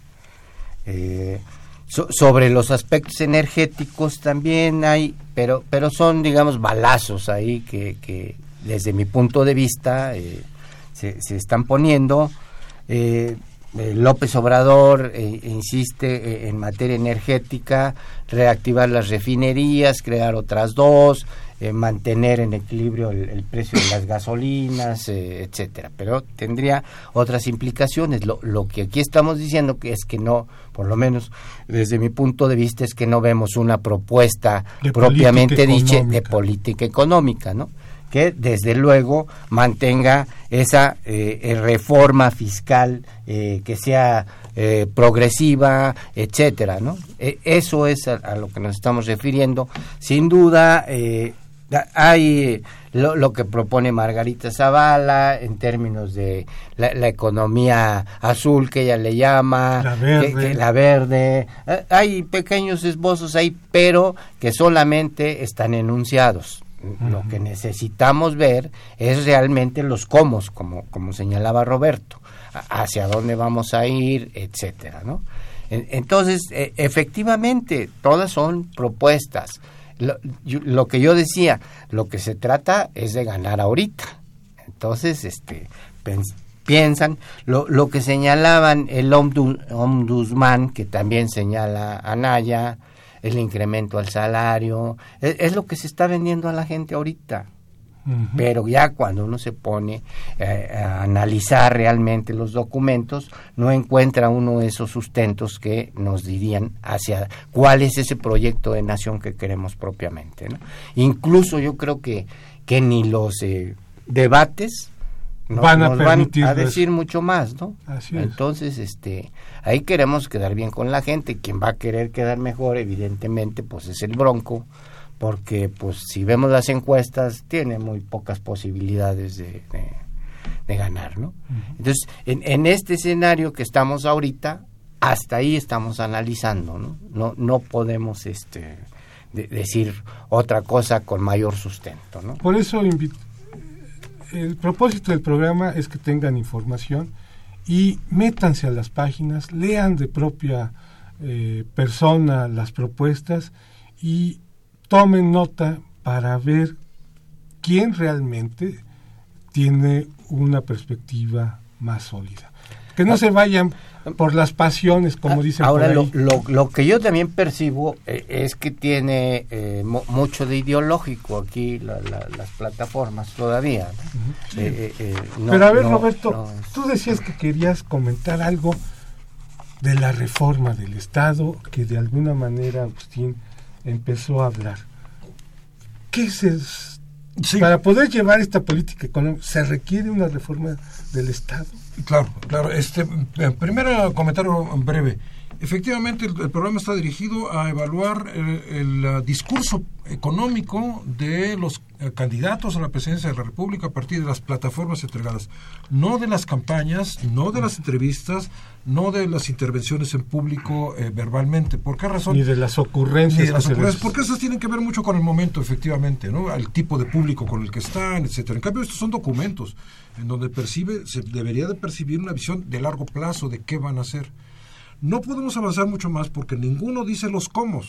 sobre los aspectos energéticos también hay, pero, pero son, digamos, balazos ahí que desde mi punto de vista se, están poniendo. Eh, eh, López Obrador eh, insiste en materia energética, reactivar las refinerías, crear otras dos, mantener en equilibrio el, precio de las gasolinas, etcétera. Pero tendría otras implicaciones. Lo, lo, que aquí estamos diciendo que es que no, por lo menos desde mi punto de vista, es que no vemos una propuesta propiamente dicha de política económica, ¿no? Que desde luego mantenga esa eh, eh, reforma fiscal eh, que sea progresiva, etcétera, ¿no? E, eso es a, lo que nos estamos refiriendo. Sin duda hay lo, que propone Margarita Zavala en términos de la, economía azul que ella le llama, la verde. la verde. Hay pequeños esbozos ahí, pero que solamente están enunciados lo que necesitamos ver es realmente los cómo, como, como señalaba Roberto, hacia dónde vamos a ir, etcétera, ¿no? Entonces, e, efectivamente, todas son propuestas. Lo, que yo decía, lo que se trata es de ganar ahorita. Entonces, este, piensan, lo, lo que señalaban el ombudsman, que también señala Anaya, el incremento al salario, es, lo que se está vendiendo a la gente ahorita. Pero ya cuando uno se pone eh, a analizar realmente los documentos, no encuentra uno esos sustentos que nos dirían hacia cuál es ese proyecto de nación que queremos propiamente. Incluso yo creo que, que ni los eh, debates van a, van a decir mucho más, ¿no? Entonces, este, ahí queremos quedar bien con la gente. Quien va a querer quedar mejor, evidentemente, pues es el Bronco, porque, pues, si vemos las encuestas, tiene muy pocas posibilidades de, de, ganar, ¿no? Entonces, en, en este escenario que estamos ahorita, hasta ahí estamos analizando, ¿no? No, no podemos, este, decir otra cosa con mayor sustento, ¿no? Por eso invito el propósito del programa es que tengan información y métanse a las páginas, lean de propia eh, persona las propuestas y tomen nota para ver quién realmente tiene una perspectiva más sólida. Que no se vayan por las pasiones, como dicen. Ahora, Lo, lo, que yo también percibo eh, es que tiene eh, mucho de ideológico aquí las plataformas todavía. Eh, Pero a ver, Roberto, tú decías que querías comentar algo de la reforma del Estado, que de alguna manera Agustín empezó a hablar. ¿Qué es Para poder llevar esta política económica, ¿se requiere una reforma del Estado? Claro, claro. Este, eh, primero comentario breve. Efectivamente, el, programa está dirigido a evaluar el, uh, discurso económico de los eh, candidatos a la presidencia de la República a partir de las plataformas entregadas, no de las campañas, no de las entrevistas, no de las intervenciones en público eh, verbalmente. ¿Por qué razón? Ni de las ocurrencias. Ni de las ocurrencias, porque esas tienen que ver mucho con el momento, efectivamente, ¿no? Al tipo de público con el que están, etcétera. En cambio, estos son documentos en donde percibe, se debería de percibir una visión de largo plazo de qué van a hacer. No podemos avanzar mucho más porque ninguno dice los cómo.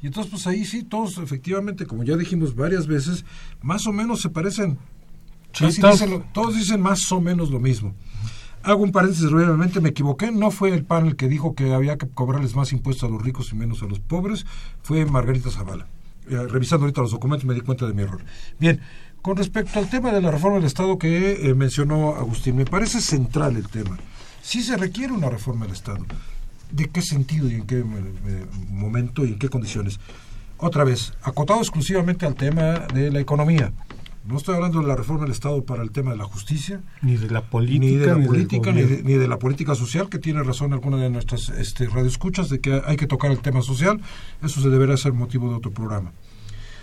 Y entonces, pues ahí sí, todos efectivamente, como ya dijimos varias veces, más o menos se parecen. todos. Dicen más o menos lo mismo. Hago un paréntesis brevemente, me equivoqué, no fue el panel que dijo que había que cobrarles más impuestos a los ricos y menos a los pobres, fue Margarita Zavala. Eh, revisando ahorita los documentos me di cuenta de mi error. Bien, con respecto al tema de la reforma del Estado que eh, mencionó Agustín, me parece central el tema. Sí se requiere una reforma del Estado. ¿De qué sentido y en qué momento y en qué condiciones? Otra vez, acotado exclusivamente al tema de la economía. No estoy hablando de la reforma del Estado para el tema de la justicia, ni de la política, ni de la política, ni de, la política social, que tiene razón alguna de nuestras este, radioescuchas de que hay que tocar el tema social. Eso se deberá ser motivo de otro programa.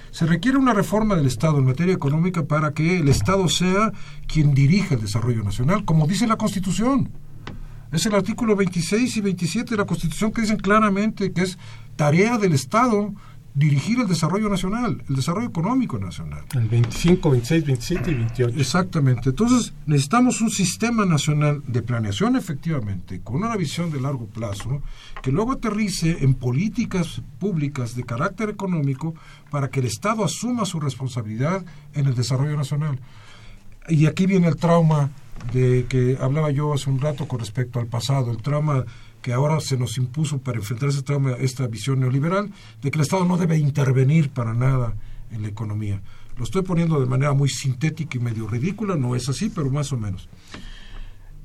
Se requiere una reforma del Estado en materia económica para que el Estado sea quien dirija el desarrollo nacional, como dice la Constitución. Es el artículo 26 y 27 de la Constitución que dicen claramente que es tarea del Estado dirigir el desarrollo nacional, el desarrollo económico nacional. El 25, 26, 27 y 28. Exactamente. Entonces, necesitamos un sistema nacional de planeación, efectivamente, con una visión de largo plazo, que luego aterrice en políticas públicas de carácter económico para que el Estado asuma su responsabilidad en el desarrollo nacional. Y aquí viene el trauma de que hablaba yo hace un rato con respecto al pasado, el trauma que ahora se nos impuso para enfrentar ese trauma, esta visión neoliberal, de que el Estado no debe intervenir para nada en la economía. Lo estoy poniendo de manera muy sintética y medio ridícula, no es así, pero más o menos.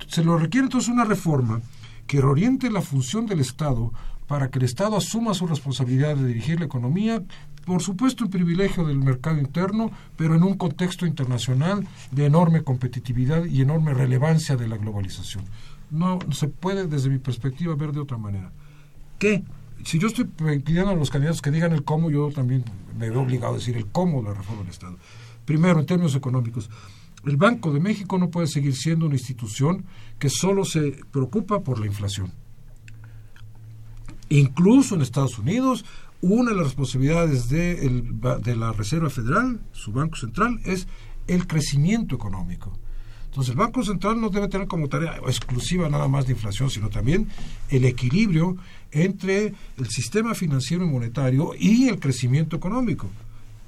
Se lo requiere entonces una reforma que reoriente la función del Estado para que el Estado asuma su responsabilidad de dirigir la economía por supuesto el privilegio del mercado interno, pero en un contexto internacional de enorme competitividad y enorme relevancia de la globalización. No se puede, desde mi perspectiva, ver de otra manera. ¿Qué? Si yo estoy pidiendo a los candidatos que digan el cómo, yo también me veo obligado a decir el cómo de la reforma del Estado. Primero, en términos económicos, el Banco de México no puede seguir siendo una institución que solo se preocupa por la inflación. Incluso en Estados Unidos una de las responsabilidades de, la Reserva Federal, su Banco Central, es el crecimiento económico. Entonces el Banco Central no debe tener como tarea exclusiva nada más de inflación, sino también el equilibrio entre el sistema financiero y monetario y el crecimiento económico.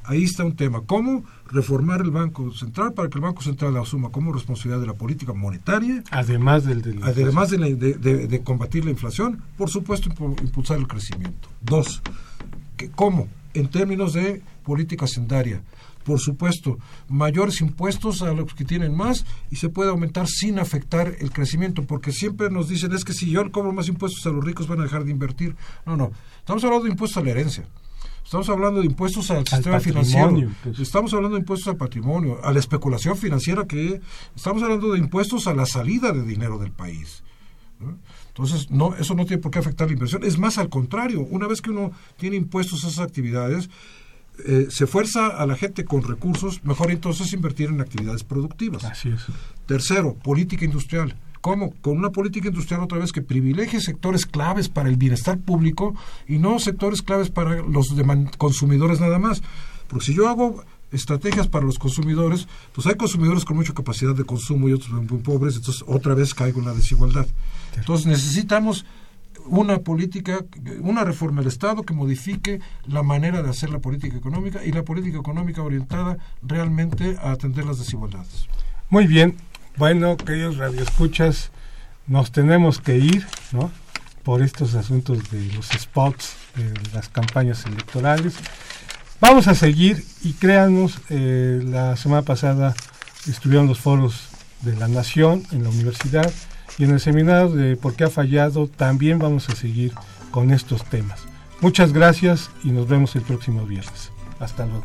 Ahí está un tema. ¿Cómo reformar el Banco Central para que el Banco Central asuma como responsabilidad de la política monetaria? Además, del, además de, de, combatir la inflación, por supuesto, impulsar el crecimiento. Dos, ¿Cómo? en términos de política hacendaria. Por supuesto, mayores impuestos a los que tienen más y se puede aumentar sin afectar el crecimiento, porque siempre nos dicen es que si yo cobro más impuestos a los ricos van a dejar de invertir. No, no, estamos hablando de impuestos a la herencia. Estamos hablando de impuestos al, sistema financiero. Pues. Estamos hablando de impuestos al patrimonio, a la especulación financiera que estamos hablando de impuestos a la salida de dinero del país. Entonces, no, eso no tiene por qué afectar la inversión. Es más, al contrario, una vez que uno tiene impuestos a esas actividades, eh, se fuerza a la gente con recursos, mejor entonces invertir en actividades productivas. Así es. Tercero, política industrial. ¿Cómo? Con una política industrial otra vez que privilegie sectores claves para el bienestar público y no sectores claves para los consumidores nada más. Porque si yo hago estrategias para los consumidores, pues hay consumidores con mucha capacidad de consumo y otros muy pobres, entonces otra vez caigo en la desigualdad. Entonces necesitamos una política, una reforma del Estado que modifique la manera de hacer la política económica y la política económica orientada realmente a atender las desigualdades. Muy bien, bueno, queridos radioescuchas, nos tenemos que ir, ¿no? Por estos asuntos de los spots, de las campañas electorales. Vamos a seguir y créanos, eh, la semana pasada estuvieron los foros de la Nación en la universidad y en el seminario de por qué ha fallado también vamos a seguir con estos temas. Muchas gracias y nos vemos el próximo viernes. Hasta luego.